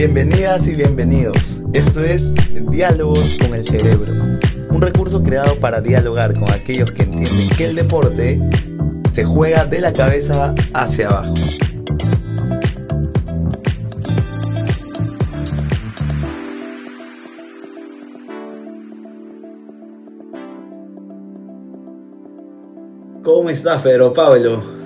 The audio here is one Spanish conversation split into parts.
Bienvenidas y bienvenidos. Esto es Diálogos con el Cerebro, un recurso creado para dialogar con aquellos que entienden que el deporte se juega de la cabeza hacia abajo. ¿Cómo estás, Pedro Pablo?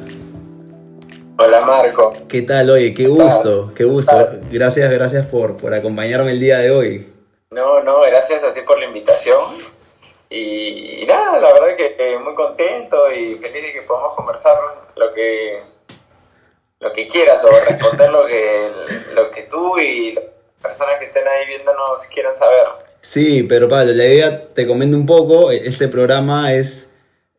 Hola Marco. ¿Qué tal? Oye, qué gusto, qué gusto. Gracias, gracias por, por acompañarme el día de hoy. No, no, gracias a ti por la invitación. Y, nada, la verdad que eh, muy contento y feliz de que podamos conversar lo que lo que quieras o responder lo que, lo que tú y las personas que estén ahí viéndonos quieran saber. Sí, pero Pablo, la idea, te comento un poco, este programa es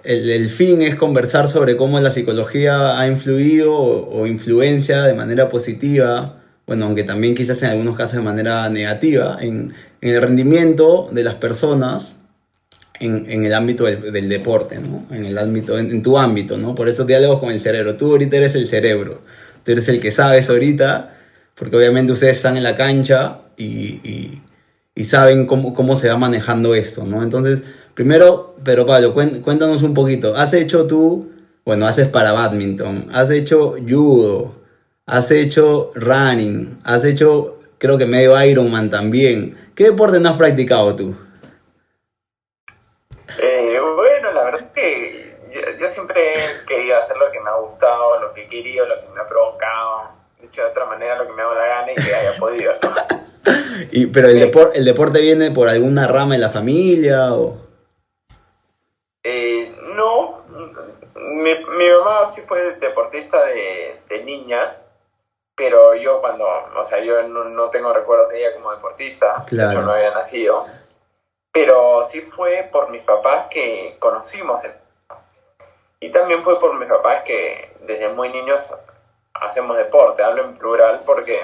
el, fin es conversar sobre cómo la psicología ha influido o, influencia de manera positiva, bueno, aunque también quizás en algunos casos de manera negativa, en, el rendimiento de las personas en, el ámbito del, deporte, ¿no? En el ámbito, en, tu ámbito, ¿no? Por eso diálogos con el cerebro. Tú ahorita eres el cerebro, tú eres el que sabes ahorita, porque obviamente ustedes están en la cancha y, y, saben cómo, cómo se va manejando esto, ¿no? Entonces, Primero, pero Pablo, cuéntanos un poquito. ¿Has hecho tú, bueno, haces para badminton, has hecho judo, has hecho running, has hecho, creo que medio Ironman también. ¿Qué deporte no has practicado tú? Eh, bueno, la verdad es que yo, siempre he querido hacer lo que me ha gustado, lo que he querido, lo que me ha provocado. De hecho, de otra manera, lo que me ha dado la gana y que haya podido. y, pero el, el deporte viene por alguna rama de la familia o... Eh, no, mi, mi, mamá sí fue deportista de, niña, pero yo cuando, o sea, yo no, tengo recuerdos de ella como deportista, yo no había nacido, pero sí fue por mis papás que conocimos el... Y también fue por mis papás que desde muy niños hacemos deporte, hablo en plural porque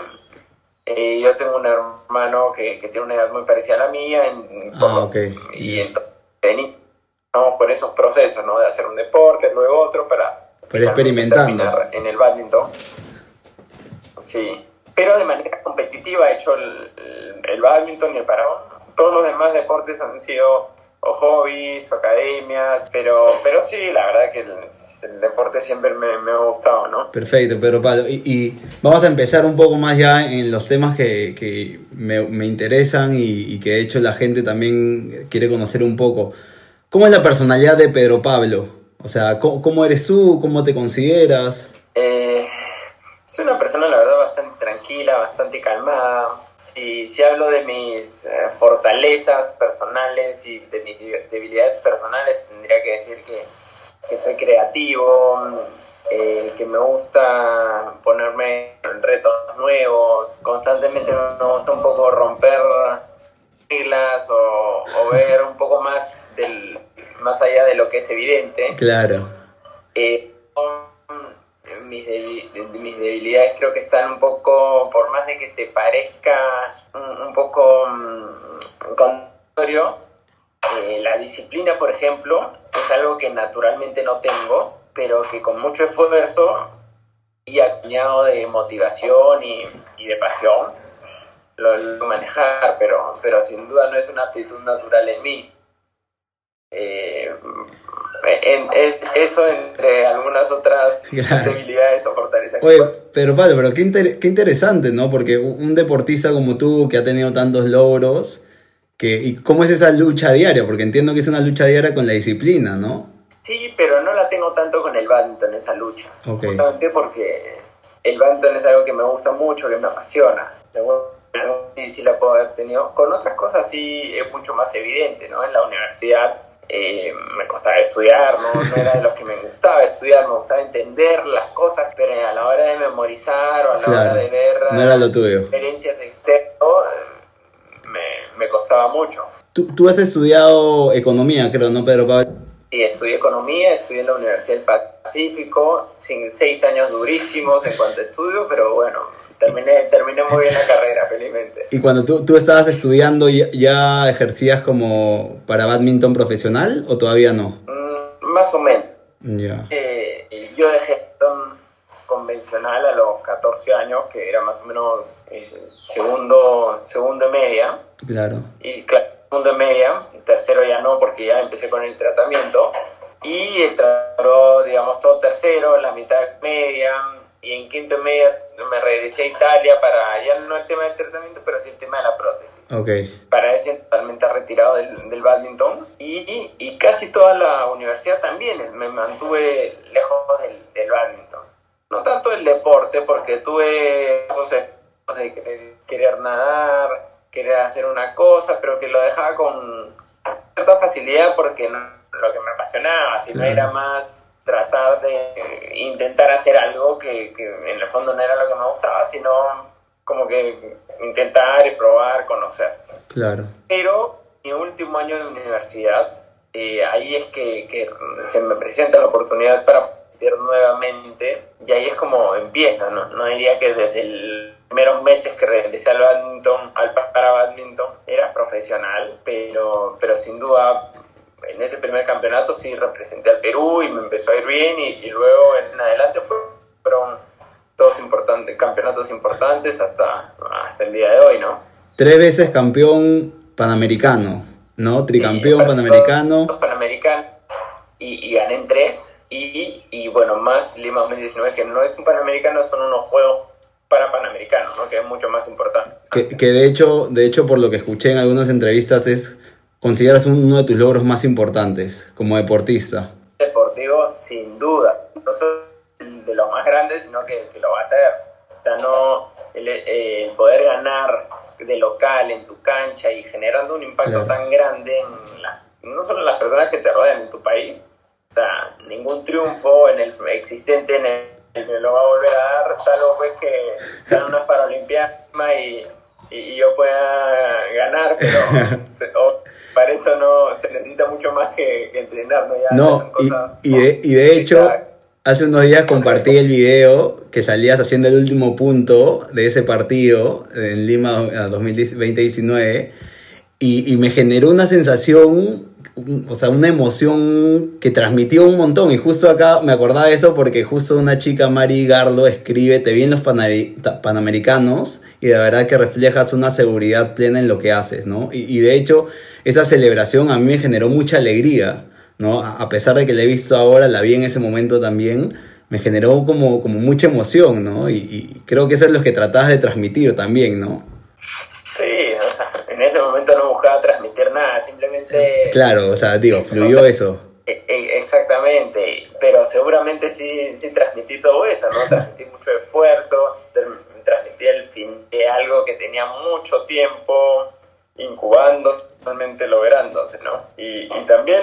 eh, yo tengo un hermano que, tiene una edad muy parecida a la mía ah, y entonces Vamos por esos procesos, ¿no? De hacer un deporte, luego otro, para, para experimentar en el badminton. Sí, pero de manera competitiva he hecho el, el, badminton y el parón. Todos los demás deportes han sido o hobbies o academias, pero, pero sí, la verdad que el, deporte siempre me, me, ha gustado, ¿no? Perfecto, pero Pablo, y, y, vamos a empezar un poco más ya en los temas que, que me, me, interesan y, y, que de hecho la gente también quiere conocer un poco. ¿Cómo es la personalidad de Pedro Pablo? O sea, ¿cómo, eres tú? ¿Cómo te consideras? Eh, soy una persona, la verdad, bastante tranquila, bastante calmada. Si, si hablo de mis eh, fortalezas personales y de mis debilidades personales, tendría que decir que, que soy creativo, eh, que me gusta ponerme en retos nuevos, constantemente me gusta un poco romper reglas o, ver un poco más del más allá de lo que es evidente. Claro. Eh, mis, debilidades creo que están un poco, por más de que te parezca un, poco mm, contrario, eh, la disciplina, por ejemplo, es algo que naturalmente no tengo, pero que con mucho esfuerzo y acompañado de motivación y, y de pasión, lo, manejar, pero, pero sin duda no es una aptitud natural en mí. Eh, es, eso entre algunas otras debilidades o fortalezas. Oye, pero Pablo, pero qué, qué, interesante, ¿no? Porque un deportista como tú, que ha tenido tantos logros, que, ¿y cómo es esa lucha diaria? Porque entiendo que es una lucha diaria con la disciplina, ¿no? Sí, pero no la tengo tanto con el badminton, esa lucha. Justamente porque el badminton es algo que me gusta mucho, que me apasiona sí, sí la puedo haber tenido. Con otras cosas sí es mucho más evidente, ¿no? En la universidad eh, me costaba estudiar, ¿no? no era de los que me gustaba estudiar, me gustaba entender las cosas, pero a la hora de memorizar o a la hora de ver experiencias externas, me, me, costaba mucho. ¿Tú, tú has estudiado economía, creo, ¿no, Pedro Pablo? Sí, estudié economía, estudié en la Universidad del Pacífico, sin seis años durísimos en cuanto a estudio, pero bueno, terminé, terminé muy bien la carrera, felizmente. ¿Y cuando tú, tú estabas estudiando, ya, ejercías como para badminton profesional o todavía no? Mm, más o menos. Ya. Eh, yo dejé con profesional a los 14 años, que era más o menos eh, segundo, segundo y media. Claro. Y claro, segundo y media, tercero ya no, porque ya empecé con el tratamiento. Y el tratamiento, digamos, todo tercero, la mitad media, y en quinto y media me regresé a Italia para, ya no el tema del tratamiento, pero sí el tema de la prótesis. Ok. Para ese totalmente retirado del, del badminton y, y, casi toda la universidad también me mantuve lejos del, del badminton. No tanto el deporte, porque tuve esos de querer, querer nadar, querer hacer una cosa, pero que lo dejaba con cierta facilidad porque no, lo que me apasionaba, sino era más tratar de intentar hacer algo que, que, en el fondo no era lo que me gustaba, sino como que intentar y probar, conocer. Claro. Pero mi último año de universidad, eh, ahí es que, que, se me presenta la oportunidad para nuevamente y ahí es como empieza, ¿no? No diría que desde los primeros meses que regresé al badminton, al para badminton, era profesional, pero, pero sin duda en ese primer campeonato sí representé al Perú y me empezó a ir bien y, y luego en adelante fueron todos importantes, campeonatos importantes hasta, hasta el día de hoy, ¿no? Tres veces campeón panamericano, ¿no? Tricampeón sí, panamericano. Panamericano y, y, gané en tres y, y bueno, más Lima 2019 que no es un panamericano, son unos juegos para panamericanos, ¿no? Que es mucho más importante. Que, que de hecho, de hecho, por lo que escuché en algunas entrevistas es consideras uno de tus logros más importantes como deportista? Deportivo, sin duda. No solo de los más grandes, sino que, que, lo va a hacer. O sea, no el, el, poder ganar de local en tu cancha y generando un impacto claro. tan grande en la, no solo en las personas que te rodean en tu país. O sea, ningún triunfo en el existente en el, el lo va a volver a dar, salvo pues que sean unas Paralimpiadas y, y, y yo pueda ganar, pero para eso no se necesita mucho más que, que entrenar, ¿no? Ya no, cosas y, y, de, y de hecho, hace unos días compartí el video que salías haciendo el último punto de ese partido en Lima 2019 y, y me generó una sensación, o sea, una emoción que transmitió un montón. Y justo acá me acordaba de eso porque justo una chica, Mari Garlo, escribe, te vi en los Panamericanos y de verdad que reflejas una seguridad plena en lo que haces, ¿no? Y, de hecho, esa celebración a mí me generó mucha alegría, ¿no? A pesar de que la he visto ahora, la vi en ese momento también, me generó como, como mucha emoción, ¿no? Y, y creo que eso es lo que tratabas de transmitir también, ¿no? Sí, o sea, en ese momento no buscaba transmitir nada, simplemente... Claro, o sea, digo, fluyó eso. Exactamente, pero seguramente sí, sí transmití todo eso, ¿no? Transmití mucho esfuerzo, transmití el fin de algo que tenía mucho tiempo incubando, realmente lográndose, ¿no? Y, y también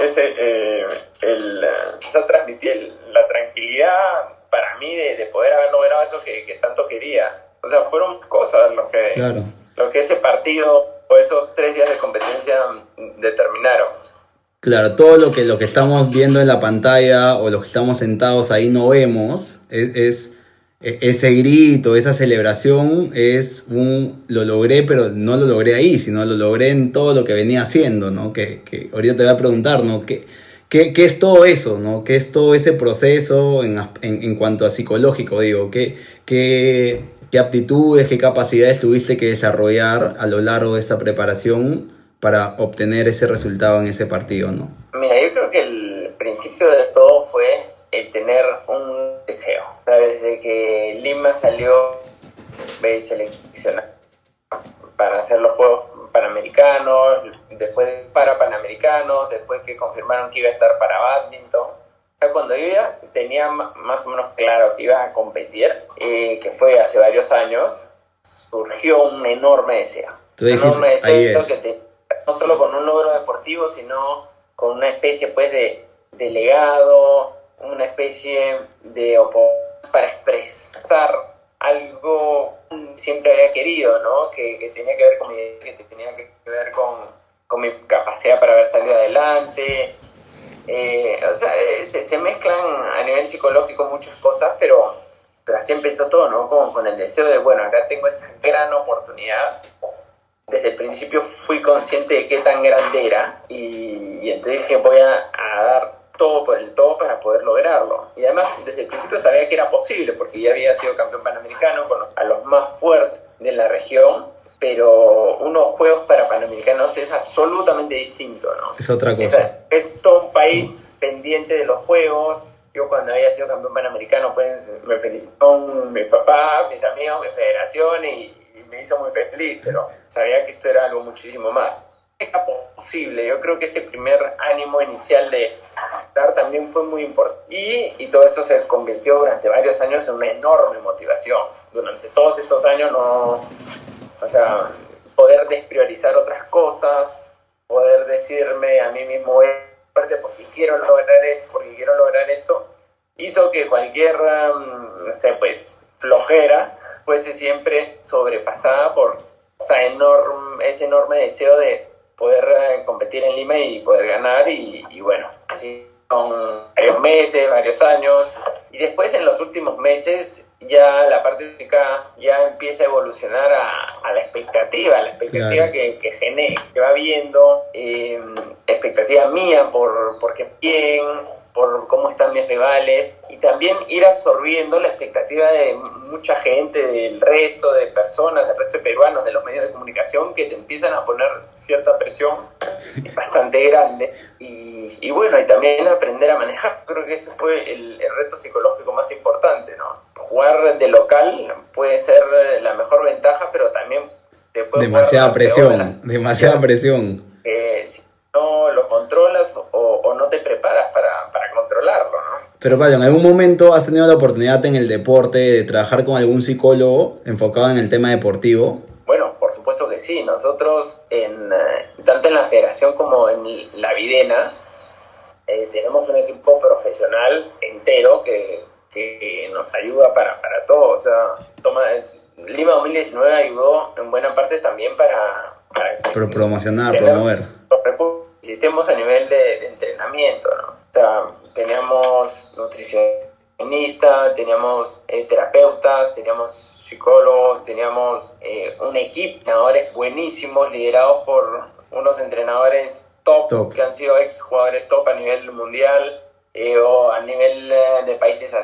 ese, eh, el, o sea, transmití el, la tranquilidad para mí de, de, poder haber logrado eso que, que, tanto quería. O sea, fueron cosas lo que, claro. lo que ese partido esos tres días de competencia determinaron. Claro, todo lo que, lo que estamos viendo en la pantalla o lo que estamos sentados ahí no vemos es, es ese grito, esa celebración es un lo logré, pero no lo logré ahí, sino lo logré en todo lo que venía haciendo, ¿no? Que, que ahorita te voy a preguntar, ¿no? ¿Qué, qué, qué es todo eso, ¿no? ¿Qué es todo ese proceso en, en, en cuanto a psicológico, digo? ¿Qué, qué, ¿Qué aptitudes, qué capacidades tuviste que desarrollar a lo largo de esa preparación para obtener ese resultado en ese partido, ¿no? Mira, yo creo que el principio de todo fue el tener un deseo. ¿Sabes? Desde que Lima salió seleccionado para hacer los Juegos Panamericanos, después para Panamericanos, después que confirmaron que iba a estar para badminton. Cuando yo ya tenía más o menos claro que iba a competir, eh, que fue hace varios años, surgió un enorme deseo. Un enorme deseo es. que te, no solo con un logro deportivo, sino con una especie pues de, de legado, una especie de para expresar algo que siempre había querido, ¿no? Que, que, tenía que ver con mi que tenía que ver con, con mi capacidad para haber salido adelante. Eh, o sea, se, se, mezclan a nivel psicológico muchas cosas, pero, pero así empezó todo, ¿no? Como con el deseo de, bueno, acá tengo esta gran oportunidad. Desde el principio fui consciente de qué tan grande era y, entonces dije, voy a, a dar todo por el todo para poder lograrlo. Y además, desde el principio sabía que era posible, porque ya había sido campeón panamericano con a los más fuertes de la región, pero unos Juegos para Panamericanos es absolutamente distinto, ¿no? Es otra cosa. Es, es todo un país pendiente de los Juegos. Yo cuando había sido campeón panamericano, pues me felicitó mi papá, mis amigos, mi federación y, y me hizo muy feliz, pero sabía que esto era algo muchísimo más posible. Yo creo que ese primer ánimo inicial de dar también fue muy importante. Y, todo esto se convirtió durante varios años en una enorme motivación. Durante todos estos años no, o sea, poder despriorizar otras cosas, poder decirme a mí mismo, porque quiero lograr esto, porque quiero lograr esto, hizo que cualquier, um, no pues, flojera fuese siempre sobrepasada por esa enorme, ese enorme deseo de poder eh, competir en Lima y poder ganar y, y bueno, así con varios meses, varios años y después en los últimos meses ya la parte técnica ya empieza a evolucionar a, a la expectativa, a la expectativa claro. que, que, genera, que va viendo, eh, expectativa mía por, por qué bien, por cómo están mis rivales y también ir absorbiendo la expectativa de mucha gente, del resto de personas, del resto de peruanos, de los medios de comunicación que te empiezan a poner cierta presión bastante grande y, y bueno, y también aprender a manejar. Creo que ese fue el, el reto psicológico más importante, ¿no? Jugar de local puede ser la mejor ventaja, pero también te puede demasiada presión, demasiada presión. Eh, no lo controlas o, o no te preparas para, para controlarlo, ¿no? Pero Pablo, ¿en algún momento has tenido la oportunidad en el deporte de trabajar con algún psicólogo enfocado en el tema deportivo? Bueno, por supuesto que sí. Nosotros, en, tanto en la federación como en la Videna, eh, tenemos un equipo profesional entero que, que nos ayuda para, para todo. O sea, toma, Lima 2019 ayudó en buena parte también para... para Pro promocionar, promover. Necesitemos a nivel de, de entrenamiento, ¿no? O sea, teníamos nutricionista, teníamos eh, terapeutas, teníamos psicólogos, teníamos eh, un equipo de entrenadores buenísimos liderados por unos entrenadores top, top, que han sido ex jugadores top a nivel mundial eh, o a nivel de países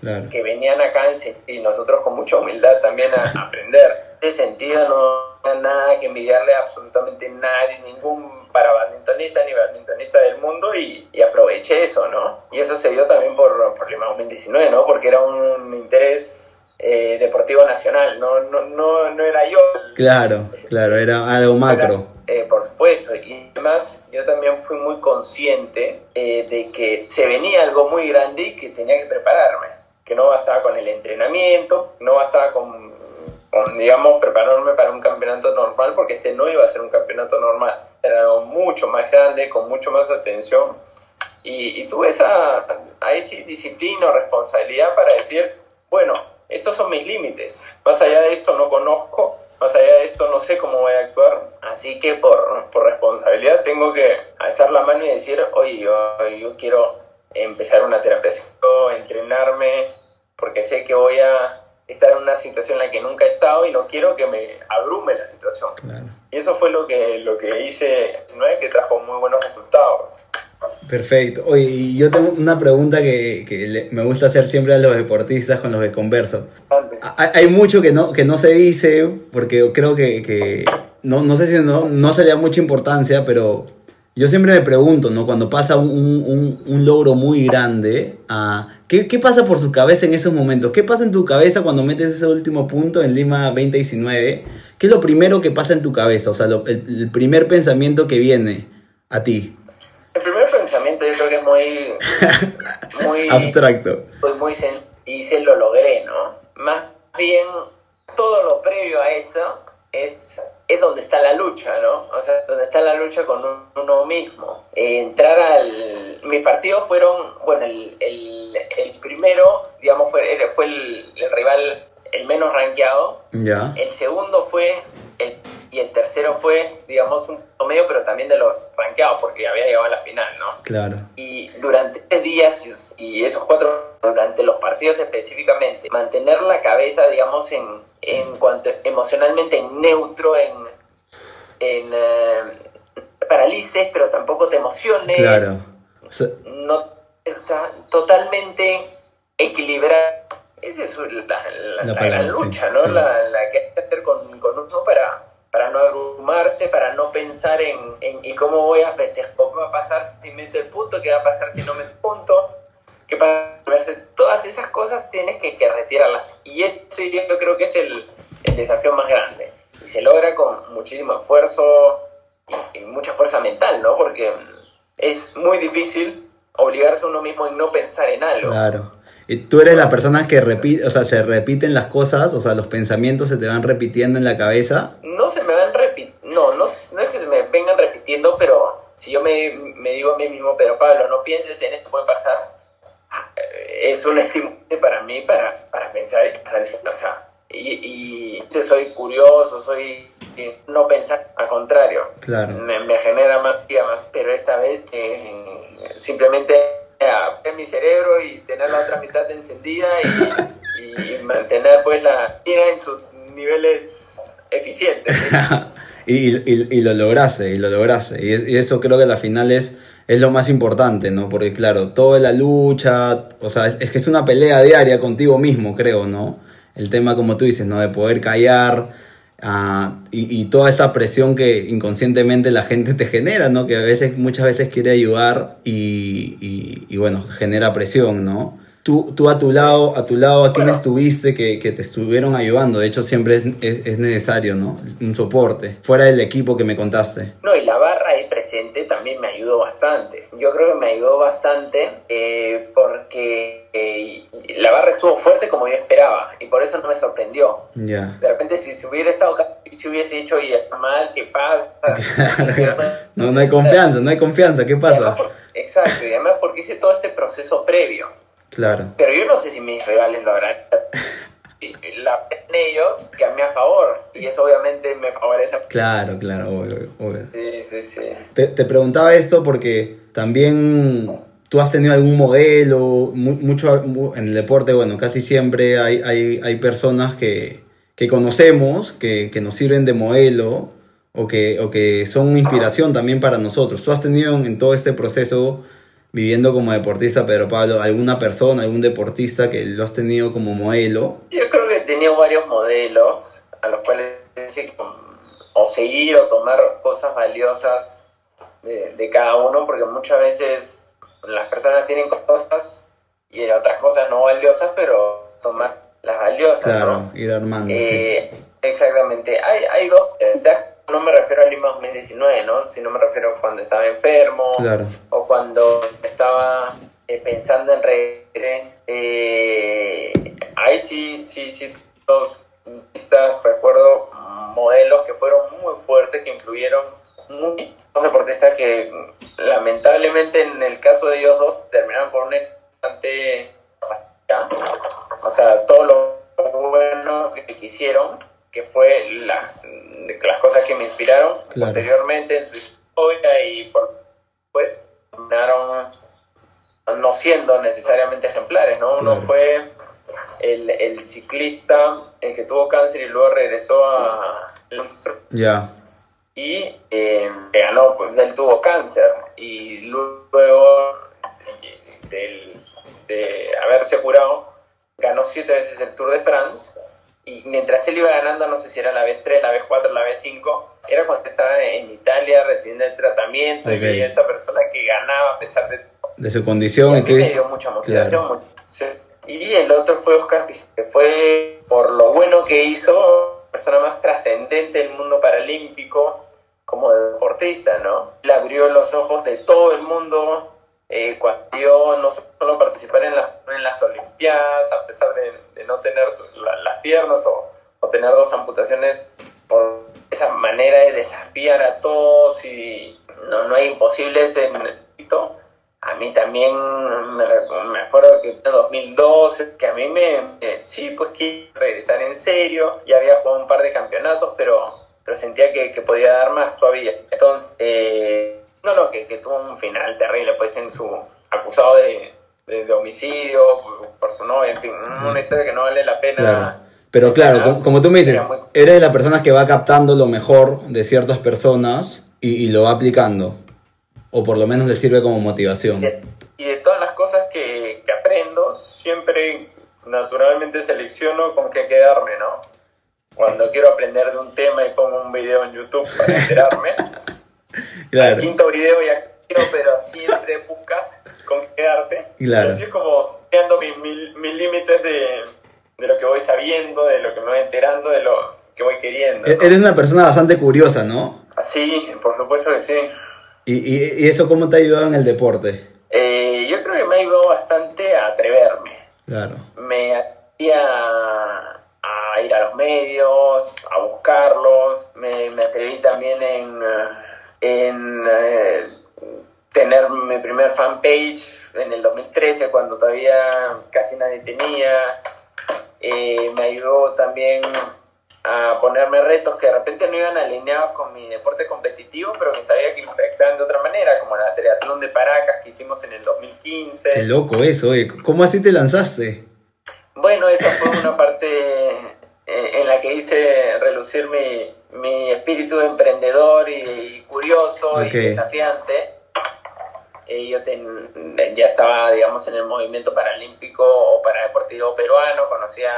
claro. que venían acá en, y nosotros con mucha humildad también a, aprender. En ese sentido no nada que envidiarle a absolutamente nadie, ningún para badmintonista ni badmintonista del mundo y, y, aproveché eso, ¿no? Y eso se dio también por, por Lima 2019, ¿no? Porque era un interés eh, deportivo nacional, no, no, no, no era yo. Claro, claro, era algo macro. Era, eh, por supuesto, y además yo también fui muy consciente eh, de que se venía algo muy grande y que tenía que prepararme, que no bastaba con el entrenamiento, no bastaba con digamos, prepararme para un campeonato normal, porque este no iba a ser un campeonato normal era algo mucho más grande, con mucho más atención. Y, y tuve esa ahí sí, disciplina responsabilidad para decir, bueno, estos son mis límites. Más allá de esto no conozco, más allá de esto no sé cómo voy a actuar. Así que por, por responsabilidad tengo que alzar la mano y decir, oye, yo, yo quiero empezar una terapia, entrenarme, porque sé que voy a estar en una situación en la que nunca he estado y no quiero que me abrume la situación. Claro. Y eso fue lo que, lo que hice, ¿no? que trajo muy buenos resultados. Perfecto. Oye, y yo tengo una pregunta que, que me gusta hacer siempre a los deportistas con los que converso. Hay, hay, mucho que no, que no se dice, porque creo que, que no, no sé si no, no se le da mucha importancia, pero yo siempre me pregunto, ¿no? Cuando pasa un, un, un logro muy grande, uh, ¿qué, ¿qué, pasa por su cabeza en esos momentos? ¿Qué pasa en tu cabeza cuando metes ese último punto en Lima 2019? ¿Qué es lo primero que pasa en tu cabeza? O sea, lo, el, el, primer pensamiento que viene a ti. El primer pensamiento yo creo que es muy... muy Abstracto. Pues muy y se lo logré, ¿no? Más bien, todo lo previo a eso es es donde está la lucha, ¿no? O sea, donde está la lucha con uno mismo. Eh, entrar al... Mis partidos fueron, bueno, el, el, el primero, digamos, fue, fue el, el, rival el menos rankeado. Ya. El segundo fue, el, y el tercero fue, digamos, un medio, pero también de los rankeados, porque había llegado a la final, ¿no? Claro. Y durante tres días, y esos cuatro, durante los partidos específicamente, mantener la cabeza, digamos, en en cuanto emocionalmente en neutro, en, en uh, paralices, pero tampoco te emociones. Claro. No sea, totalmente equilibrada. Esa es la, la, la, lucha, ¿no? La, que hay que hacer con, con uno para, para no abrumarse, para no pensar en, en ¿y cómo voy a festejar? ¿Qué va a pasar si meto el punto? ¿Qué va a pasar si no meto el punto? ¿Qué pasa? Todas esas cosas tienes que, que retirarlas. Y ese yo creo que es el, el desafío más grande. Y se logra con muchísimo esfuerzo y, y mucha fuerza mental, ¿no? Porque es muy difícil obligarse a uno mismo en no pensar en algo. Claro. Y tú eres la persona que repite, o sea, se repiten las cosas, o sea, los pensamientos se te van repitiendo en la cabeza. No se me van repitiendo, no, no, no es que se me vengan repitiendo, pero si yo me, me digo a mí mismo, pero Pablo, no pienses en esto, puede pasar, es un estimulante para mí para, para pensar, en eso. O sea, y, y soy curioso, soy no pensar, al contrario, claro. me, me genera más, más, pero esta vez eh, simplemente a mi cerebro y tener la otra mitad encendida y, y mantener pues la ira en sus niveles eficientes. y, y, y, lo lograste, y lo lograste. Y, eso creo que al final es, es lo más importante, ¿no? Porque claro, toda la lucha, o sea, es, que es una pelea diaria contigo mismo, creo, ¿no? El tema, como tú dices, ¿no? De poder callar, Uh, y, y, toda esta presión que inconscientemente la gente te genera, ¿no? Que a veces, muchas veces quiere ayudar y, y, y bueno, genera presión, ¿no? Tú, tú a tu lado, a tu lado, ¿a quién bueno, estuviste que, que, te estuvieron ayudando? De hecho, siempre es, es, es, necesario, ¿no? Un soporte, fuera del equipo que me contaste. No, y la barra presente también me ayudó bastante. Yo creo que me ayudó bastante eh, porque eh, la barra estuvo fuerte como yo esperaba y por eso no me sorprendió. Yeah. De repente, si, si hubiera estado si hubiese dicho, y está mal, ¿qué pasa? no, no hay confianza, no hay confianza, ¿qué pasa? Exacto, y además porque hice todo este proceso previo. Claro. Pero yo no sé si mis rivales lo harán. La en ellos que a mí a favor. Y eso obviamente me favorece. Claro, claro, obvio. obvio. Sí, sí, sí. Te, te, preguntaba esto porque también tú has tenido algún modelo, mucho en el deporte, bueno, casi siempre hay, hay, hay personas que, que conocemos, que, que, nos sirven de modelo o que, o que son inspiración también para nosotros. ¿Tú has tenido en todo este proceso viviendo como deportista, Pedro Pablo, alguna persona, algún deportista que lo has tenido como modelo? Yo creo que he tenido varios modelos a los cuales o seguir o tomar cosas valiosas de, de cada uno, porque muchas veces las personas tienen cosas y otras cosas no valiosas, pero tomar las valiosas. Claro, ¿no? ir armando. Eh, sí. Exactamente. Hay, hay dos no me refiero a Lima 2019, ¿no? Sino me refiero a cuando estaba enfermo claro. o cuando estaba eh, pensando en regresar. Eh, ahí sí, sí, sí, dos recuerdo modelos que fueron muy fuertes, que influyeron muy. Deportistas que lamentablemente en el caso de ellos dos terminaron por un instante. O sea, todo lo bueno que quisieron que fue la, las cosas que me inspiraron claro. posteriormente en su historia y por pues terminaron no siendo necesariamente ejemplares, ¿no? Uno claro. fue el, el, ciclista el que tuvo cáncer y luego regresó a ya yeah. y eh, ganó, pues él tuvo cáncer y luego de, de haberse curado ganó siete veces el Tour de France y mientras él iba ganando, no sé si era la vez 3, la vez 4, la vez 5, era cuando estaba en Italia recibiendo el tratamiento okay. y veía a esta persona que ganaba a pesar de, de su condición. Y a mí me dio mucha motivación. Claro. Y el otro fue Oscar que fue por lo bueno que hizo, persona más trascendente del mundo paralímpico como deportista, ¿no? Le abrió los ojos de todo el mundo cuando yo no solo participar en, la, en, las Olimpiadas, a pesar de, de no tener su, la, las piernas o, o, tener dos amputaciones, por esa manera de desafiar a todos y no, no hay imposibles en Egipto. A mí también me, me acuerdo que en 2012, que a mí me, eh, sí, pues quise regresar en serio, ya había jugado un par de campeonatos, pero, pero sentía que, que podía dar más todavía. Entonces, eh, no, no, que, que, tuvo un final terrible, pues en su acusado de, de, de homicidio por su novia, en fin, una historia que no vale la pena. Claro. Pero claro, como, como, tú me dices, muy... eres de las personas que va captando lo mejor de ciertas personas y, y, lo va aplicando, o por lo menos le sirve como motivación. Y de, y de todas las cosas cosas que, que aprendo, siempre naturalmente selecciono con qué quedarme, ¿no? Cuando quiero aprender de un tema y pongo un video en YouTube para enterarme. Claro. Quinto video ya quiero, pero siempre buscas con qué quedarte. Claro. Así es como creando mis, mis, mis límites de, de lo que voy sabiendo, de lo que me voy enterando, de lo que voy queriendo. E- ¿no? Eres una persona bastante curiosa, ¿no? Sí, por supuesto que sí. ¿Y, y, y eso cómo te ha ayudado en el deporte? Eh, yo creo que me ha ayudado bastante a atreverme. Claro. Me atrevía a, ir a los medios, a buscarlos. Me, me atreví también en, en eh, tener mi primer fanpage en el 2013, cuando todavía casi nadie tenía. Eh, me ayudó también a ponerme retos que de repente no iban alineados con mi deporte competitivo, pero que sabía que impactaban de otra manera, como la triatlón de Paracas que hicimos en el 2015. Qué loco eso, eh. ¿Cómo así te lanzaste? Bueno, esa fue una parte eh, en la que hice relucir mi, mi espíritu de emprendedor y, y curioso Ok. y desafiante. Eh, yo ten- ya estaba, digamos, en el movimiento paralímpico o paradeportivo peruano, conocía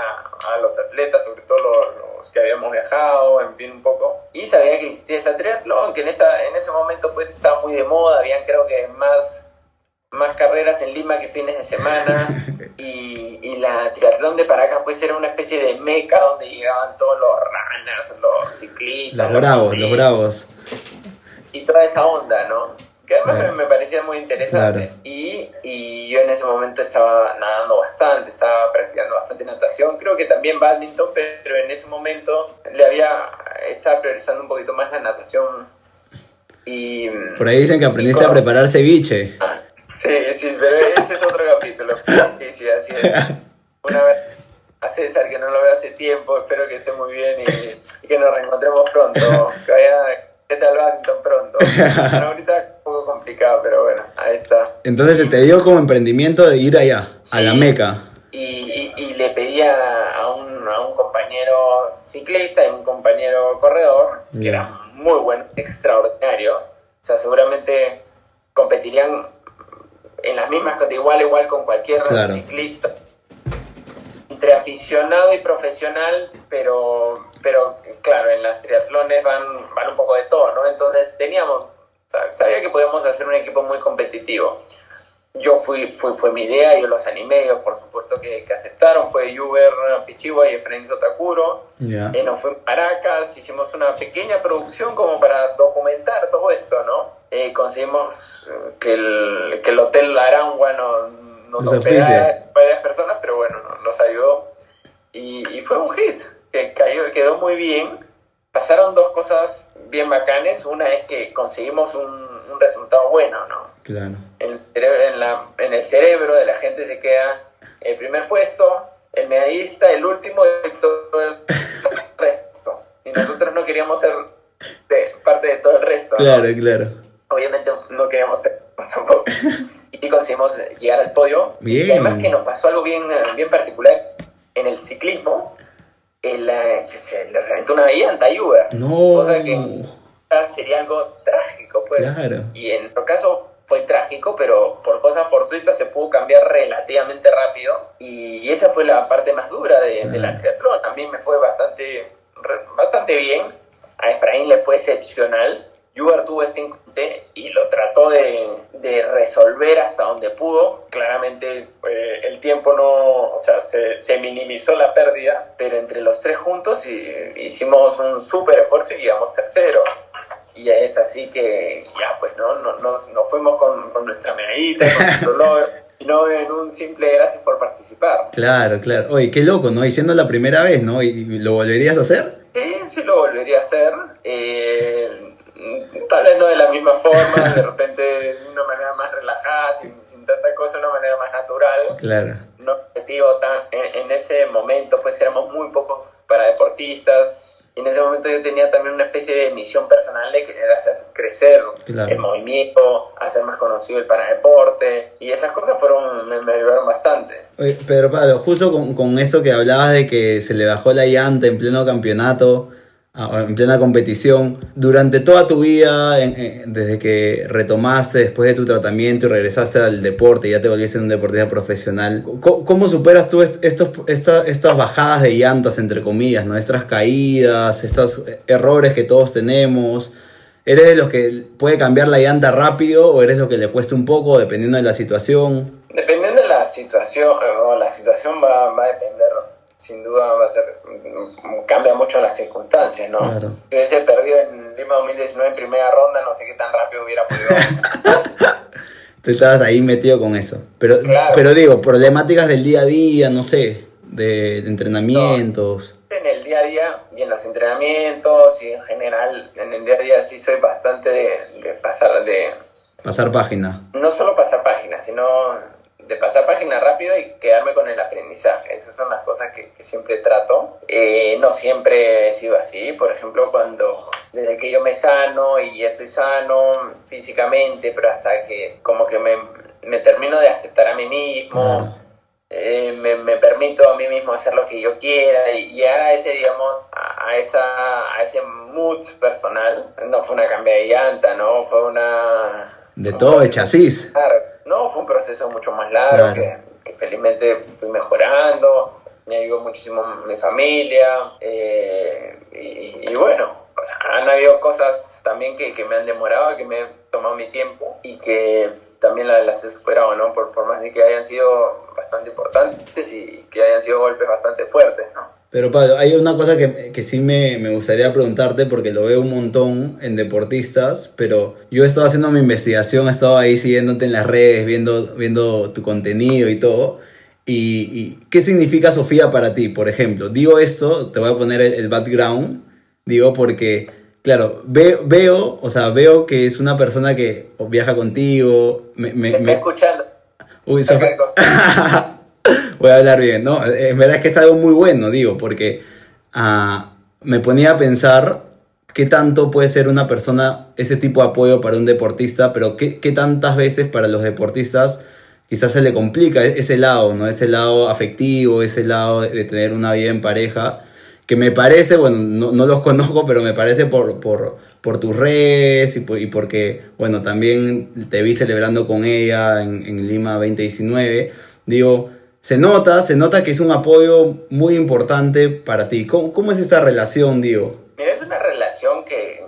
a los atletas, sobre todo los, los que habíamos viajado, en fin, un poco. Y sabía que existía ese triatlón, que en, esa, en ese momento pues estaba muy de moda, habían creo que más, más carreras en Lima que fines de semana. y, y la triatlón de Paracas era una especie de meca donde llegaban todos los runners, los ciclistas. Los bravos, los bravos. y toda esa onda, ¿no? Que además Claro. me, parecía muy interesante. Claro. Y, y yo en ese momento estaba nadando bastante, estaba practicando bastante natación, creo que también badminton, pero en ese momento le había, estaba priorizando un poquito más la natación. Y, Por ahí dicen que aprendiste a preparar ceviche. Sí, sí, pero ese es otro capítulo. Sí, sí, así es. Una vez a César, que no lo veo hace tiempo, espero que esté muy bien y, y que nos reencontremos pronto. Que vaya que sea el badminton pronto. Bueno, ahorita es un poco complicado, pero bueno, ahí está. Entonces se te dio como emprendimiento de ir allá, a la. Meca. Y, y, y le pedía a un, a un compañero ciclista y un compañero corredor, que era muy bueno, extraordinario. O sea, seguramente competirían en las mismas categorías, igual, igual con cualquier Claro. ciclista. Entre aficionado y profesional, pero, pero claro, en las triatlones van, van un poco de todo, ¿no? Entonces teníamos, sab- sabía que podíamos hacer un equipo muy competitivo yo fui, fui, fue mi idea, yo los animé, ellos por supuesto que, que aceptaron, fue Uber Pichiwa y Efraín Sotakuro, Ya. eh, nos fuimos a Caracas, hicimos una pequeña producción como para documentar todo esto, ¿no? Eh, conseguimos eh, que el, que el Hotel Arangua no, nos hospedara varias personas, pero bueno, no- nos ayudó y, y fue un hit, que cayó, quedó muy bien. Pasaron dos cosas bien bacanes, una es que conseguimos un, un resultado bueno, ¿no? Claro. en el, cerebro, en, la- en el cerebro de la gente se queda el primer puesto, el medallista, el último y todo el resto. Y nosotros no queríamos ser de, parte de todo el resto. ¿no? Claro, claro. Obviamente no queríamos ser tampoco. Y conseguimos llegar al podio. Bien. Y además que nos pasó algo bien, bien particular en el ciclismo. El, se, se le reventó una llanta a Uber. No. Cosa que sería algo trágico, pues. Claro. Y en nuestro caso fue trágico, pero por cosas fortuitas se pudo cambiar relativamente rápido. Y esa fue la parte más dura de, de la triatlón. A mí me fue bastante, bastante bien. A Efraín le fue excepcional. Uber tuvo este inconveniente y lo trató de, de resolver hasta donde pudo. Claramente eh, el tiempo no, o sea, se, se minimizó la pérdida, pero entre los tres juntos y- hicimos un súper esfuerzo y llegamos tercero. Y es así que ya pues no, no nos, nos fuimos con, con nuestra medallita, con nuestro y no en un simple gracias por participar. Claro, claro. Oye, qué loco, ¿no? Y siendo la primera vez, ¿no? ¿Y lo volverías a hacer? Sí, sí lo volvería a hacer. Eh, tal vez no de la misma forma, de repente de una manera más relajada, sin, sin tanta cosa, de una manera más natural. Claro. No objetivo tan, en, en ese momento, pues éramos muy pocos para deportistas. Y en ese momento yo tenía también una especie de misión personal de querer hacer crecer Claro. el movimiento, hacer más conocido el paradeporte. Y esas cosas fueron, me, me ayudaron bastante. Oye, Pedro Pablo, justo con, con eso que hablabas de que se le bajó la llanta en pleno campeonato, en plena competición. Durante toda tu vida, desde que retomaste después de tu tratamiento y regresaste al deporte, ya te volviste un deportista profesional, ¿cómo, superas tú estos, estas, bajadas de llantas, entre comillas, ¿no? estas caídas, estos errores que todos tenemos? ¿Eres de los que puede cambiar la llanta rápido o eres lo que le cuesta un poco dependiendo de la situación? Dependiendo de la situación, la situación va, va a depender sin duda va a ser, cambia mucho las circunstancias, ¿no? Claro. Si hubiese perdido en Lima 2019 en primera ronda, no sé qué tan rápido hubiera podido. Tú estabas ahí metido con eso. Pero, pero digo, problemáticas del día a día, no sé, de, entrenamientos. en el día a día y en los entrenamientos y en general, en el día a día sí soy bastante de, de pasar de... Pasar página. No solo pasar página, sino de pasar página rápido y quedarme con el aprendizaje. Esas son las cosas que, siempre trato. Eh, no siempre he sido así. Por ejemplo, cuando desde que yo me sano y estoy sano físicamente, pero hasta que como que me, me termino de aceptar a mí mismo. Eh, me, me, permito a mí mismo hacer lo que yo quiera y llegar a ese, digamos, a, esa, a ese mood personal. No fue una cambia de llanta, ¿no? Fue una... De todo, de chasis. No, fue un proceso mucho más largo que, felizmente fui mejorando, me ayudó muchísimo mi familia eh, y, bueno, o sea, han habido cosas también que, que, me han demorado, que me han tomado mi tiempo y que también las, he superado, ¿no? Por, por más de que hayan sido bastante importantes y que hayan sido golpes bastante fuertes, ¿no? Pero Pablo, hay una cosa que, que sí me, me, gustaría preguntarte porque lo veo un montón en deportistas, pero yo he estado haciendo mi investigación, he estado ahí siguiéndote en las redes, viendo, viendo tu contenido y todo. Y, qué significa Sofía para ti, por ejemplo? Digo esto, te voy a poner el, background, digo porque, claro, veo, veo, o sea, veo que es una persona que viaja contigo. Me, me, escuchando. Uy, Sofía. voy a hablar bien, ¿no? En verdad es que es algo muy bueno, digo, porque ah, me ponía a pensar qué tanto puede ser una persona ese tipo de apoyo para un deportista, pero qué, qué tantas veces para los deportistas quizás se le complica e-, ese lado, ¿no? Ese lado afectivo, ese lado de tener una vida en pareja, que me parece, bueno, no, no los conozco, pero me parece por, por, por tus redes y, y, porque, bueno, también te vi celebrando con ella en, en Lima 2019. Digo, se nota, se nota que es un apoyo muy importante para ti. ¿Cómo, es esa relación, Diego? Mira, es una relación que,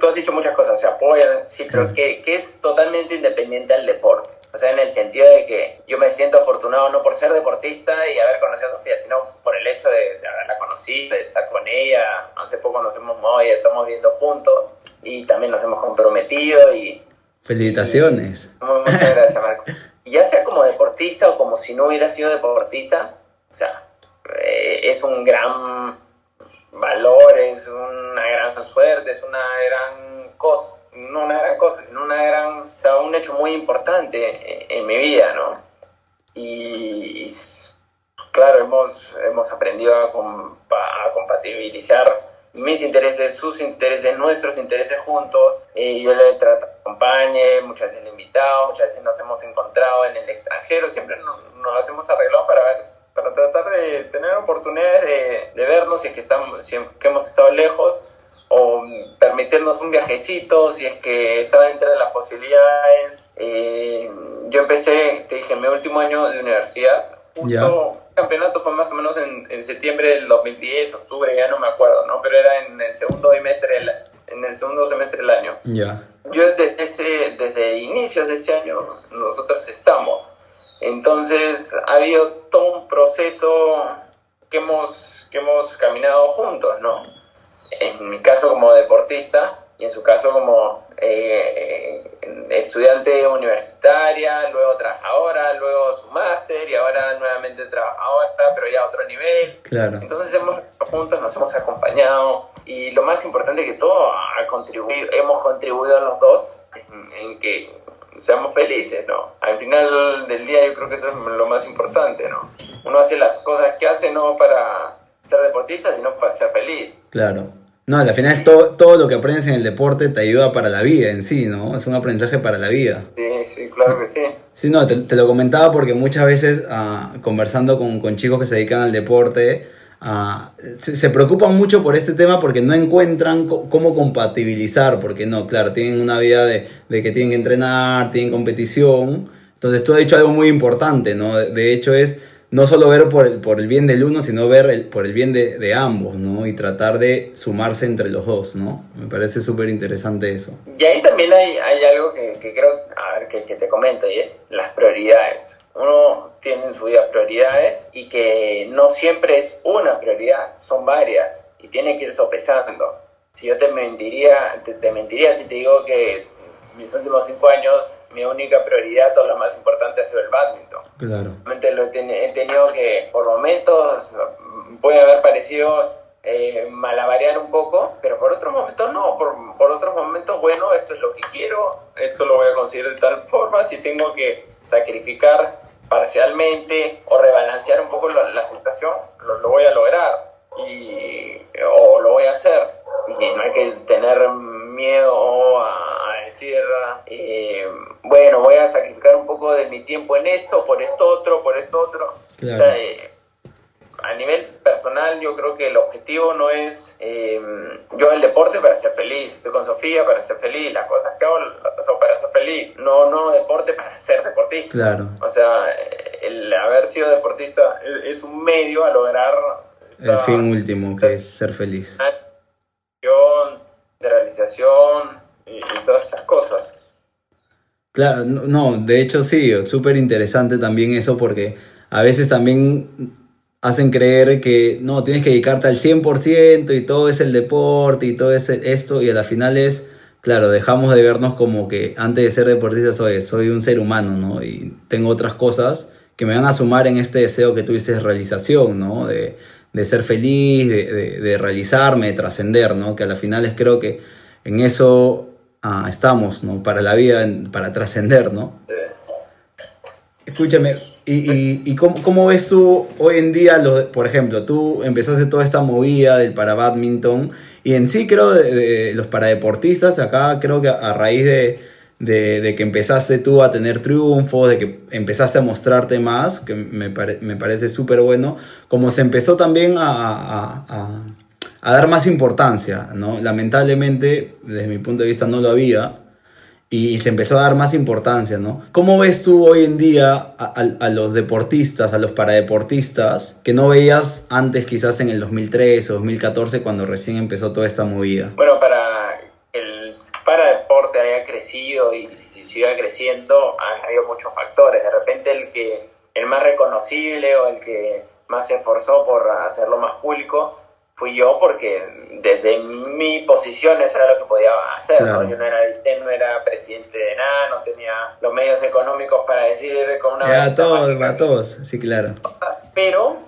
tú has dicho muchas cosas, se apoyan, sí, pero que, que, es totalmente independiente al deporte. O sea, en el sentido de que yo me siento afortunado no por ser deportista y haber conocido a Sofía, sino por el hecho de, haberla conocido, de estar con ella. Hace poco nos hemos movido y estamos viendo juntos y también nos hemos comprometido y... Felicitaciones. muchas gracias, Marco. Ya sea como deportista o como si no hubiera sido deportista, o sea, eh, es un gran valor, es una gran suerte, es una gran cosa, no una gran cosa, sino una gran, o sea, un hecho muy importante en, mi vida, ¿no? Y, claro, hemos, hemos aprendido a, a compatibilizar mis intereses, sus intereses, nuestros intereses juntos. y yo le trato, acompañe, muchas veces le he invitado, muchas veces nos hemos encontrado en el extranjero, siempre nos, nos hemos arreglado para ver, para tratar de tener oportunidades de, de vernos si es que, estamos, si que hemos estado lejos o permitirnos un viajecito si es que estaba dentro de las posibilidades. Eh, yo empecé, te dije, mi último año de universidad, justo campeonato fue más o menos en, en, septiembre del 2010, octubre, ya no me acuerdo, ¿no? Pero era en el segundo semestre del, en el segundo semestre del año. Ya. Yo desde, ese, desde inicios de ese año nosotros estamos. Entonces ha habido todo un proceso que hemos, que hemos caminado juntos, ¿no? En mi caso como deportista, y en su caso como eh, estudiante universitaria, luego trabajadora, luego su máster y ahora nuevamente trabajadora, pero ya a otro nivel. Claro. Entonces hemos juntos, nos hemos acompañado y lo más importante que todo, ha contribuido, hemos contribuido los dos en, que seamos felices, ¿no? Al final del día yo creo que eso es lo más importante, ¿no? Uno hace las cosas que hace no para ser deportista, sino para ser feliz. Claro. No, al final es todo, todo lo que aprendes en el deporte te ayuda para la vida en sí, ¿no? Es un aprendizaje para la vida. Sí, sí, claro que sí. Sí, no, te, lo comentaba porque muchas veces ah, conversando con, con, chicos que se dedican al deporte, ah, se, preocupan mucho por este tema porque no encuentran cómo compatibilizar, porque no, claro, tienen una vida de, de, que tienen que entrenar, tienen competición. Entonces tú has dicho algo muy importante, ¿no? De hecho es no solo ver por el, por el bien del uno, sino ver por el bien de, ambos, ¿no? Y tratar de sumarse entre los dos, ¿no? Me parece súper interesante eso. Y ahí también hay, hay algo que, creo, a ver, que, que, te comento, y es las prioridades. Uno tiene en su vida prioridades y que no siempre es una prioridad, son varias, y tiene que ir sopesando. Si yo te mentiría, te, te mentiría si te digo que mis últimos cinco años mi única prioridad o la más importante ha sido el badminton. Claro. Lo he, he tenido que, por momentos, puede haber parecido eh, malabarear un poco, pero por otros momentos no, por, por, otros momentos, bueno, esto es lo que quiero, esto lo voy a conseguir de tal forma, si tengo que sacrificar parcialmente o rebalancear un poco la, situación, lo, lo, voy a lograr y, o lo voy a hacer. Y no hay que tener miedo a decir, eh, bueno, voy a sacrificar un poco de mi tiempo en esto, por esto otro, por esto otro. Eh, a nivel personal, yo creo que el objetivo no es eh, yo el deporte para ser feliz, estoy con Sofía para ser feliz, las cosas que hago son para ser feliz, no, no deporte para ser deportista. Claro. O sea, el haber sido deportista es, un medio a lograr el fin último, que es ser feliz. De realización, todas esas cosas. Claro, no, de hecho sí, súper interesante también eso porque a veces también hacen creer que no, tienes que dedicarte al 100% y todo es el deporte y todo es esto y a la final es, claro, dejamos de vernos como que antes de ser deportista soy, soy un ser humano, ¿no? Y tengo otras cosas que me van a sumar en este deseo que tú dices realización, ¿no? De, ser feliz, de, de realizarme, de trascender, ¿no? Que a la final es creo que en eso Ah, estamos, ¿no? Para la vida, para trascender, ¿no? Escúchame, ¿y, y, cómo, ves tú hoy en día, por ejemplo, tú empezaste toda esta movida del para badminton y en sí creo de, los paradeportistas, acá creo que a, raíz de, que empezaste tú a tener triunfos, de que empezaste a mostrarte más, que me, me parece súper bueno, como se empezó también a a dar más importancia, ¿no? Lamentablemente, desde mi punto de vista, no lo había y se empezó a dar más importancia, ¿no? ¿Cómo ves tú hoy en día a, los deportistas, a los paradeportistas, que no veías antes quizás en el 2013 o 2014 cuando recién empezó toda esta movida? Bueno, para el paradeporte haya crecido y siga creciendo, han habido muchos factores. De repente el que el más reconocible o el que más se esforzó por hacerlo más público fui yo porque desde mi posición eso era lo que podía hacer. Yo no era, no era presidente de nada, no tenía los medios económicos para decir con una... a todos, a todos, sí, claro. Pero,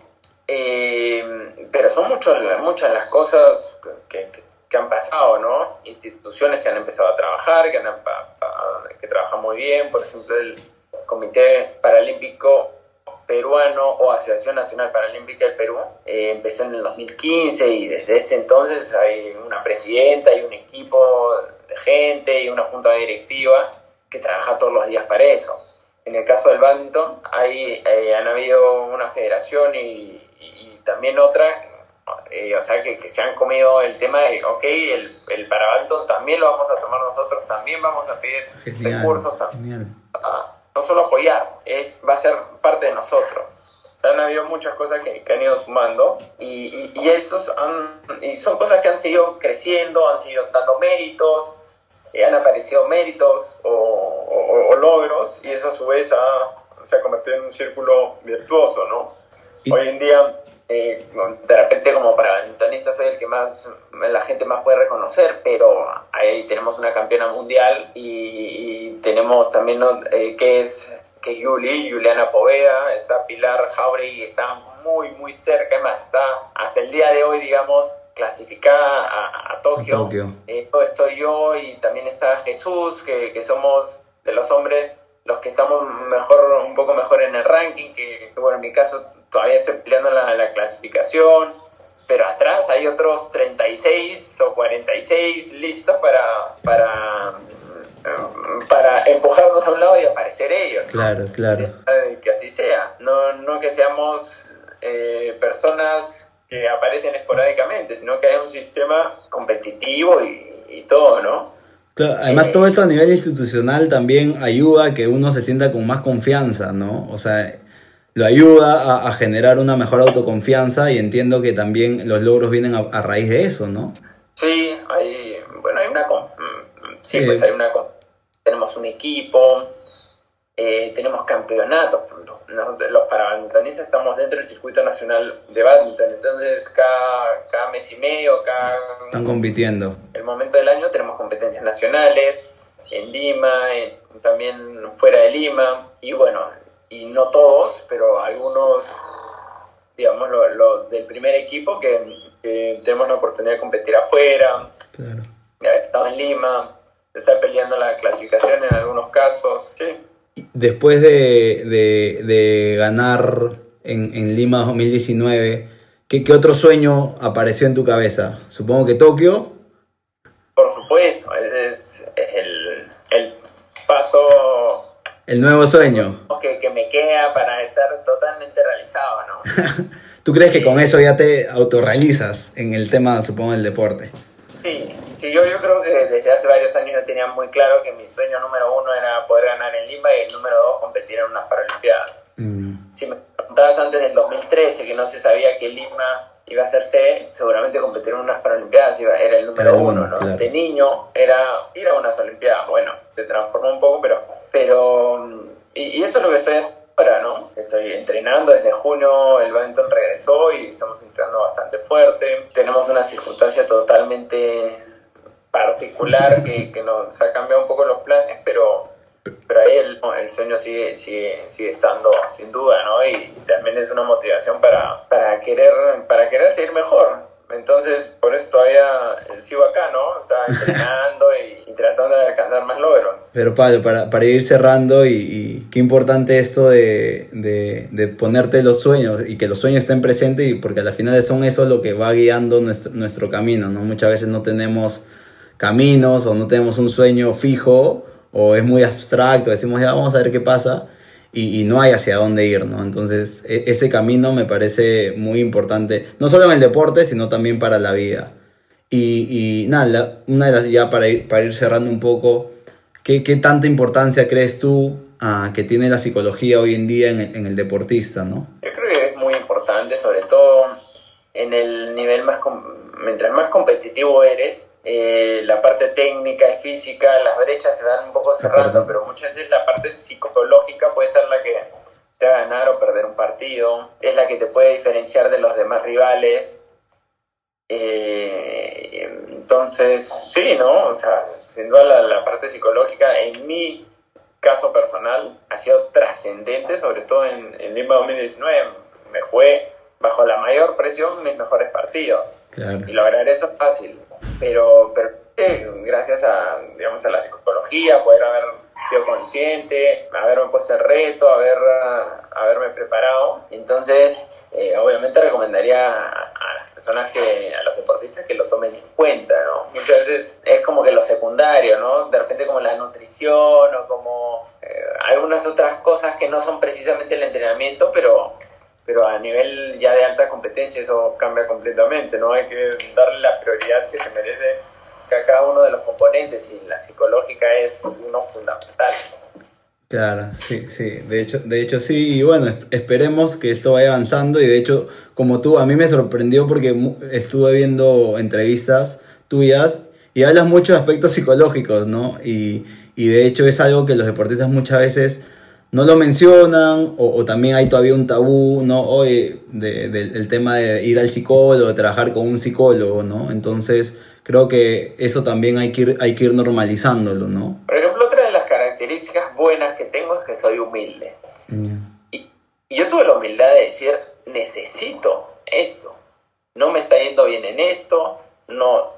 eh, pero son muchas muchas las cosas que, que, han pasado, ¿no? Instituciones que han empezado a trabajar, que, han, que trabajan muy bien, por ejemplo el Comité Paralímpico peruano o Asociación Nacional Paralímpica del Perú. Eh, empezó en el 2015 y desde ese entonces hay una presidenta, hay un equipo de gente y una junta directiva que trabaja todos los días para eso. En el caso del badminton, hay, eh, han habido una federación y, también otra, eh, o sea, que, que, se han comido el tema de, ok, el, el para badminton también lo vamos a tomar nosotros, también vamos a pedir recursos, también no solo apoyar, es, va a ser parte de nosotros. O sea, han habido muchas cosas que, han ido sumando y, y, esos y son cosas que han seguido creciendo, han seguido dando méritos, eh, han aparecido méritos o, logros y eso a su vez se ha convertido en un círculo virtuoso, ¿no? Hoy en día eh, de repente como para paraventanista soy el que más la gente más puede reconocer, pero ahí tenemos una campeona mundial y, tenemos también eh, que es que Yuli, Juliana Poveda, está Pilar Jauregui, está muy muy cerca, además está hasta el día de hoy, digamos, clasificada a, Tokio. Eh, estoy yo y también está Jesús, que, que somos de los hombres los que estamos mejor, un poco mejor en el ranking, que, bueno, en mi caso todavía estoy peleando la, la clasificación, pero atrás hay otros 36 o 46 listos para, para, para empujarnos a un lado y aparecer ellos. Claro, claro. Que así sea, no, no que seamos eh, personas que aparecen esporádicamente, sino que hay un sistema competitivo y, todo, ¿no? además, todo esto a nivel institucional también ayuda a que uno se sienta con más confianza, ¿no? O sea, lo ayuda a, generar una mejor autoconfianza y entiendo que también los logros vienen a, raíz de eso, ¿no? Sí, hay, bueno, hay una... Sí, pues hay una... Tenemos un equipo, eh, tenemos campeonatos. Los parabandonistas estamos dentro del circuito nacional de badminton, entonces cada, cada mes y medio, cada... Están compitiendo. El momento del año tenemos competencias nacionales en Lima, también fuera de Lima, y bueno, y no todos, pero algunos, digamos, los, del primer equipo que, tenemos la oportunidad de competir afuera, claro. de haber estado en Lima, de estar peleando la clasificación en algunos casos, sí. Después de, ganar en, Lima 2019, ¿qué, ¿qué otro sueño apareció en tu cabeza? Supongo que Tokio. Por supuesto, ese es el, el paso el nuevo sueño. Que, que, me queda para estar totalmente realizado, ¿no? ¿Tú crees que con eso ya te autorrealizas en el tema, supongo, del deporte? Sí, sí yo, yo creo que desde hace varios años yo tenía muy claro que mi sueño número uno era poder ganar en Lima y el número dos competir en unas Paralimpiadas. Mm. Si me preguntabas antes del 2013 que no se sabía que Lima iba a ser C, seguramente competir en unas Paralimpiadas iba, era el número uno, ¿no? De niño era ir a unas Olimpiadas. Bueno, se transformó un poco, pero... pero y, eso es lo que estoy haciendo ahora, ¿no? Estoy entrenando desde junio, el badminton regresó y estamos entrenando bastante fuerte. Tenemos una circunstancia totalmente particular que, que nos ha cambiado un poco los planes, pero pero ahí el, el sueño sigue, sigue, sigue, estando sin duda, ¿no? Y, también es una motivación para, para, querer, para querer seguir mejor. Entonces, por eso todavía sigo acá, ¿no? O sea, entrenando y, tratando de alcanzar más logros. Pero Pablo, para, para ir cerrando, y, qué importante esto de, de, ponerte los sueños y que los sueños estén presentes, y porque al final son eso lo que va guiando nuestro, nuestro camino, ¿no? Muchas veces no tenemos caminos o no tenemos un sueño fijo o es muy abstracto, decimos ya vamos a ver qué pasa y, no hay hacia dónde ir, ¿no? Entonces e, ese camino me parece muy importante, no solo en el deporte, sino también para la vida. Y, nada, una de las, ya para ir, para ir cerrando un poco, ¿qué, qué tanta importancia crees tú ah, que tiene la psicología hoy en día en, en el deportista, ¿no? Yo creo que es muy importante, sobre todo en el nivel más, mientras más competitivo eres, eh, la parte técnica y física, las brechas se van un poco cerrando, pero muchas veces la parte psicológica puede ser la que te va a ganar o perder un partido, es la que te puede diferenciar de los demás rivales. Eh, entonces, sí, ¿no? O sea, sin duda la, parte psicológica en mi caso personal ha sido trascendente, sobre todo en, en Lima 2019. Me fue bajo la mayor presión mis mejores partidos. Y lograr eso es fácil. Pero, pero gracias a, digamos, a la psicología, poder haber sido consciente, haberme puesto el reto, haber, haberme preparado. Entonces, eh, obviamente recomendaría personas que, a los deportistas que lo tomen en cuenta, ¿no? Muchas veces es como que lo secundario, ¿no? De repente como la nutrición o como eh, algunas otras cosas que no son precisamente el entrenamiento, pero pero a nivel ya de alta competencia eso cambia completamente, ¿no? Hay que darle la prioridad que se merece a cada uno de los componentes y la psicológica es uno fundamental. Claro, sí, sí, de hecho, de hecho sí, y bueno, esperemos que esto vaya avanzando y de hecho, como tú, a mí me sorprendió porque estuve viendo entrevistas tuyas y hablas mucho de aspectos psicológicos, ¿no? Y, y de hecho es algo que los deportistas muchas veces no lo mencionan o, también hay todavía un tabú, ¿no? Hoy del tema de ir al psicólogo, de trabajar con un psicólogo, ¿no? Entonces creo que eso también hay que ir, hay que ir normalizándolo, ¿no ejemplo, otra de las características buenas que soy humilde. Y, y yo tuve la humildad de decir, necesito esto. No me está yendo bien en esto, no,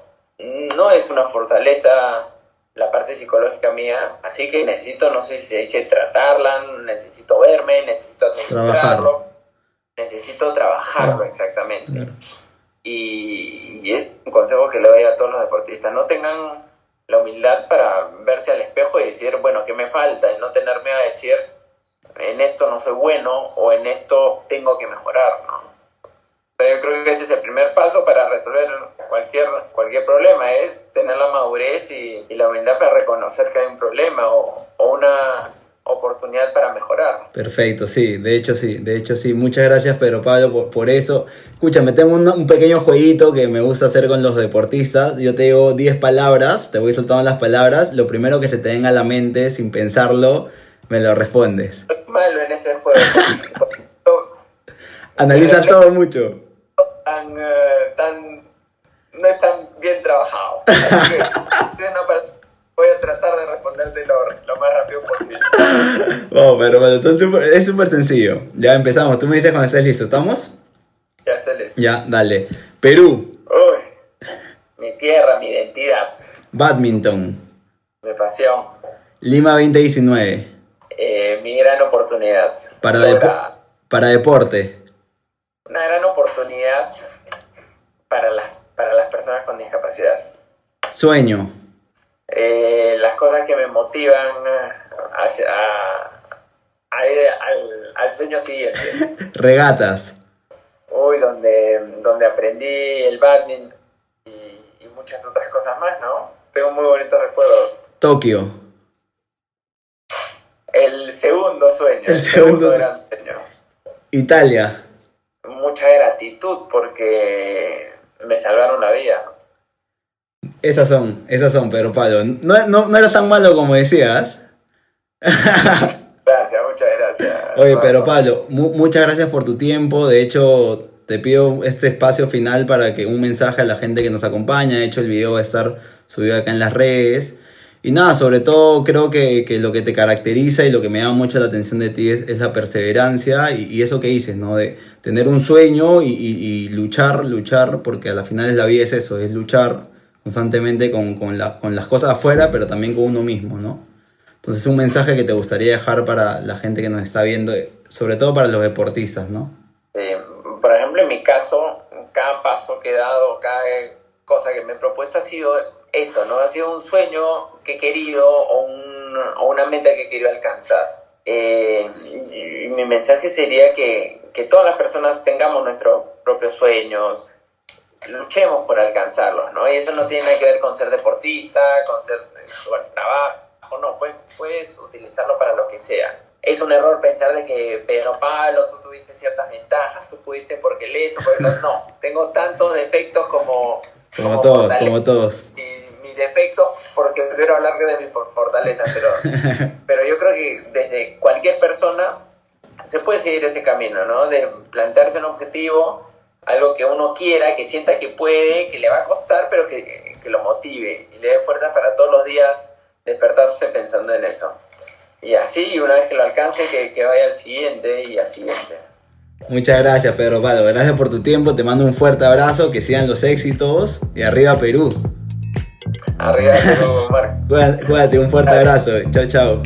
no es una fortaleza la parte psicológica mía, así que necesito, no sé si se dice tratarla, necesito verme, necesito administrarlo, necesito trabajarlo exactamente. Y, es un consejo que le doy a todos los deportistas, no tengan la humildad para verse al espejo y decir, bueno, ¿qué me falta? Y no tenerme a decir, en esto no soy bueno o en esto tengo que mejorar, ¿no? Yo creo que ese es el primer paso para resolver cualquier, cualquier problema, es tener la madurez y, la humildad para reconocer que hay un problema o, o una oportunidad para mejorar. Perfecto, sí, de hecho sí, de hecho sí. Muchas gracias Pedro Pablo por, por eso. Escúchame, tengo un, un, pequeño jueguito que me gusta hacer con los deportistas. Yo te digo 10 palabras, te voy soltando las palabras. Lo primero que se te venga a la mente, sin pensarlo, me lo respondes. Soy malo en ese juego. Analizas todo mucho. Tan, uh, tan, no es tan bien trabajado. voy a tratar de responderte lo, lo más rápido posible. Oh, pero bueno, es súper sencillo. Ya empezamos. Tú me dices cuando estés listo. ¿Estamos? Ya estoy listo. Ya, dale. Perú. Uy, mi tierra, mi identidad. Badminton. Mi pasión. Lima 2019. Eh, mi gran oportunidad. Para, depo para deporte. Una gran oportunidad para, para las personas con discapacidad. Sueño. Eh, las cosas que me motivan hacia, a, ir al, al, sueño siguiente. Regatas. Uy, donde, donde aprendí el badminton y, y, muchas otras cosas más, ¿no? Tengo muy bonitos recuerdos. Tokio. El segundo sueño. El, el segundo, segundo gran sueño. Italia. Mucha gratitud porque me salvaron la vida. Esas son, esas son, Pedro Pablo. No, no, no eras tan malo como decías. Gracias, muchas gracias. Oye, Pedro Pablo, mu muchas gracias por tu tiempo. De hecho, te pido este espacio final para que un mensaje a la gente que nos acompaña. De hecho, el video va a estar subido acá en las redes. Y nada, sobre todo creo que, que lo que te caracteriza y lo que me llama mucho la atención de ti es, es la perseverancia y, y, eso que dices, ¿no? De tener un sueño y, y, y luchar, luchar, porque a la final la vida es eso, es luchar constantemente con, con, la, con, las cosas afuera, pero también con uno mismo, ¿no? Entonces, un mensaje que te gustaría dejar para la gente que nos está viendo, sobre todo para los deportistas, ¿no? Sí, por ejemplo, en mi caso, cada paso que he dado, cada cosa que me he propuesto ha sido eso, ¿no? Ha sido un sueño que he querido o, un, o una meta que he querido alcanzar. Eh, mi mensaje sería que, que todas las personas tengamos nuestros propios sueños, luchemos por alcanzarlos, ¿no? Y eso no tiene nada que ver con ser deportista, con ser bueno, trabajo, no, puedes, puedes utilizarlo para lo que sea. Es un error pensar de que, Pedro Pablo, tú tuviste ciertas ventajas, tú pudiste porque lees porque no. Tengo tantos defectos como... Como, como todos, como todos. Y mi defecto, porque prefiero hablar de mi fortaleza, pero, pero yo creo que desde cualquier persona se puede seguir ese camino, ¿no? De plantearse un objetivo, algo que uno quiera, que sienta que puede, que le va a costar, pero que, que lo motive y le dé fuerzas para todos los días despertarse pensando en eso. Y así, una vez que lo alcance, que, que vaya al siguiente y al siguiente. Muchas gracias, Pedro Pablo. Gracias por tu tiempo. Te mando un fuerte abrazo. Que sigan los éxitos. Y arriba Perú. Arriba Perú, Marco. Cuídate, un fuerte abrazo. Chao, chao.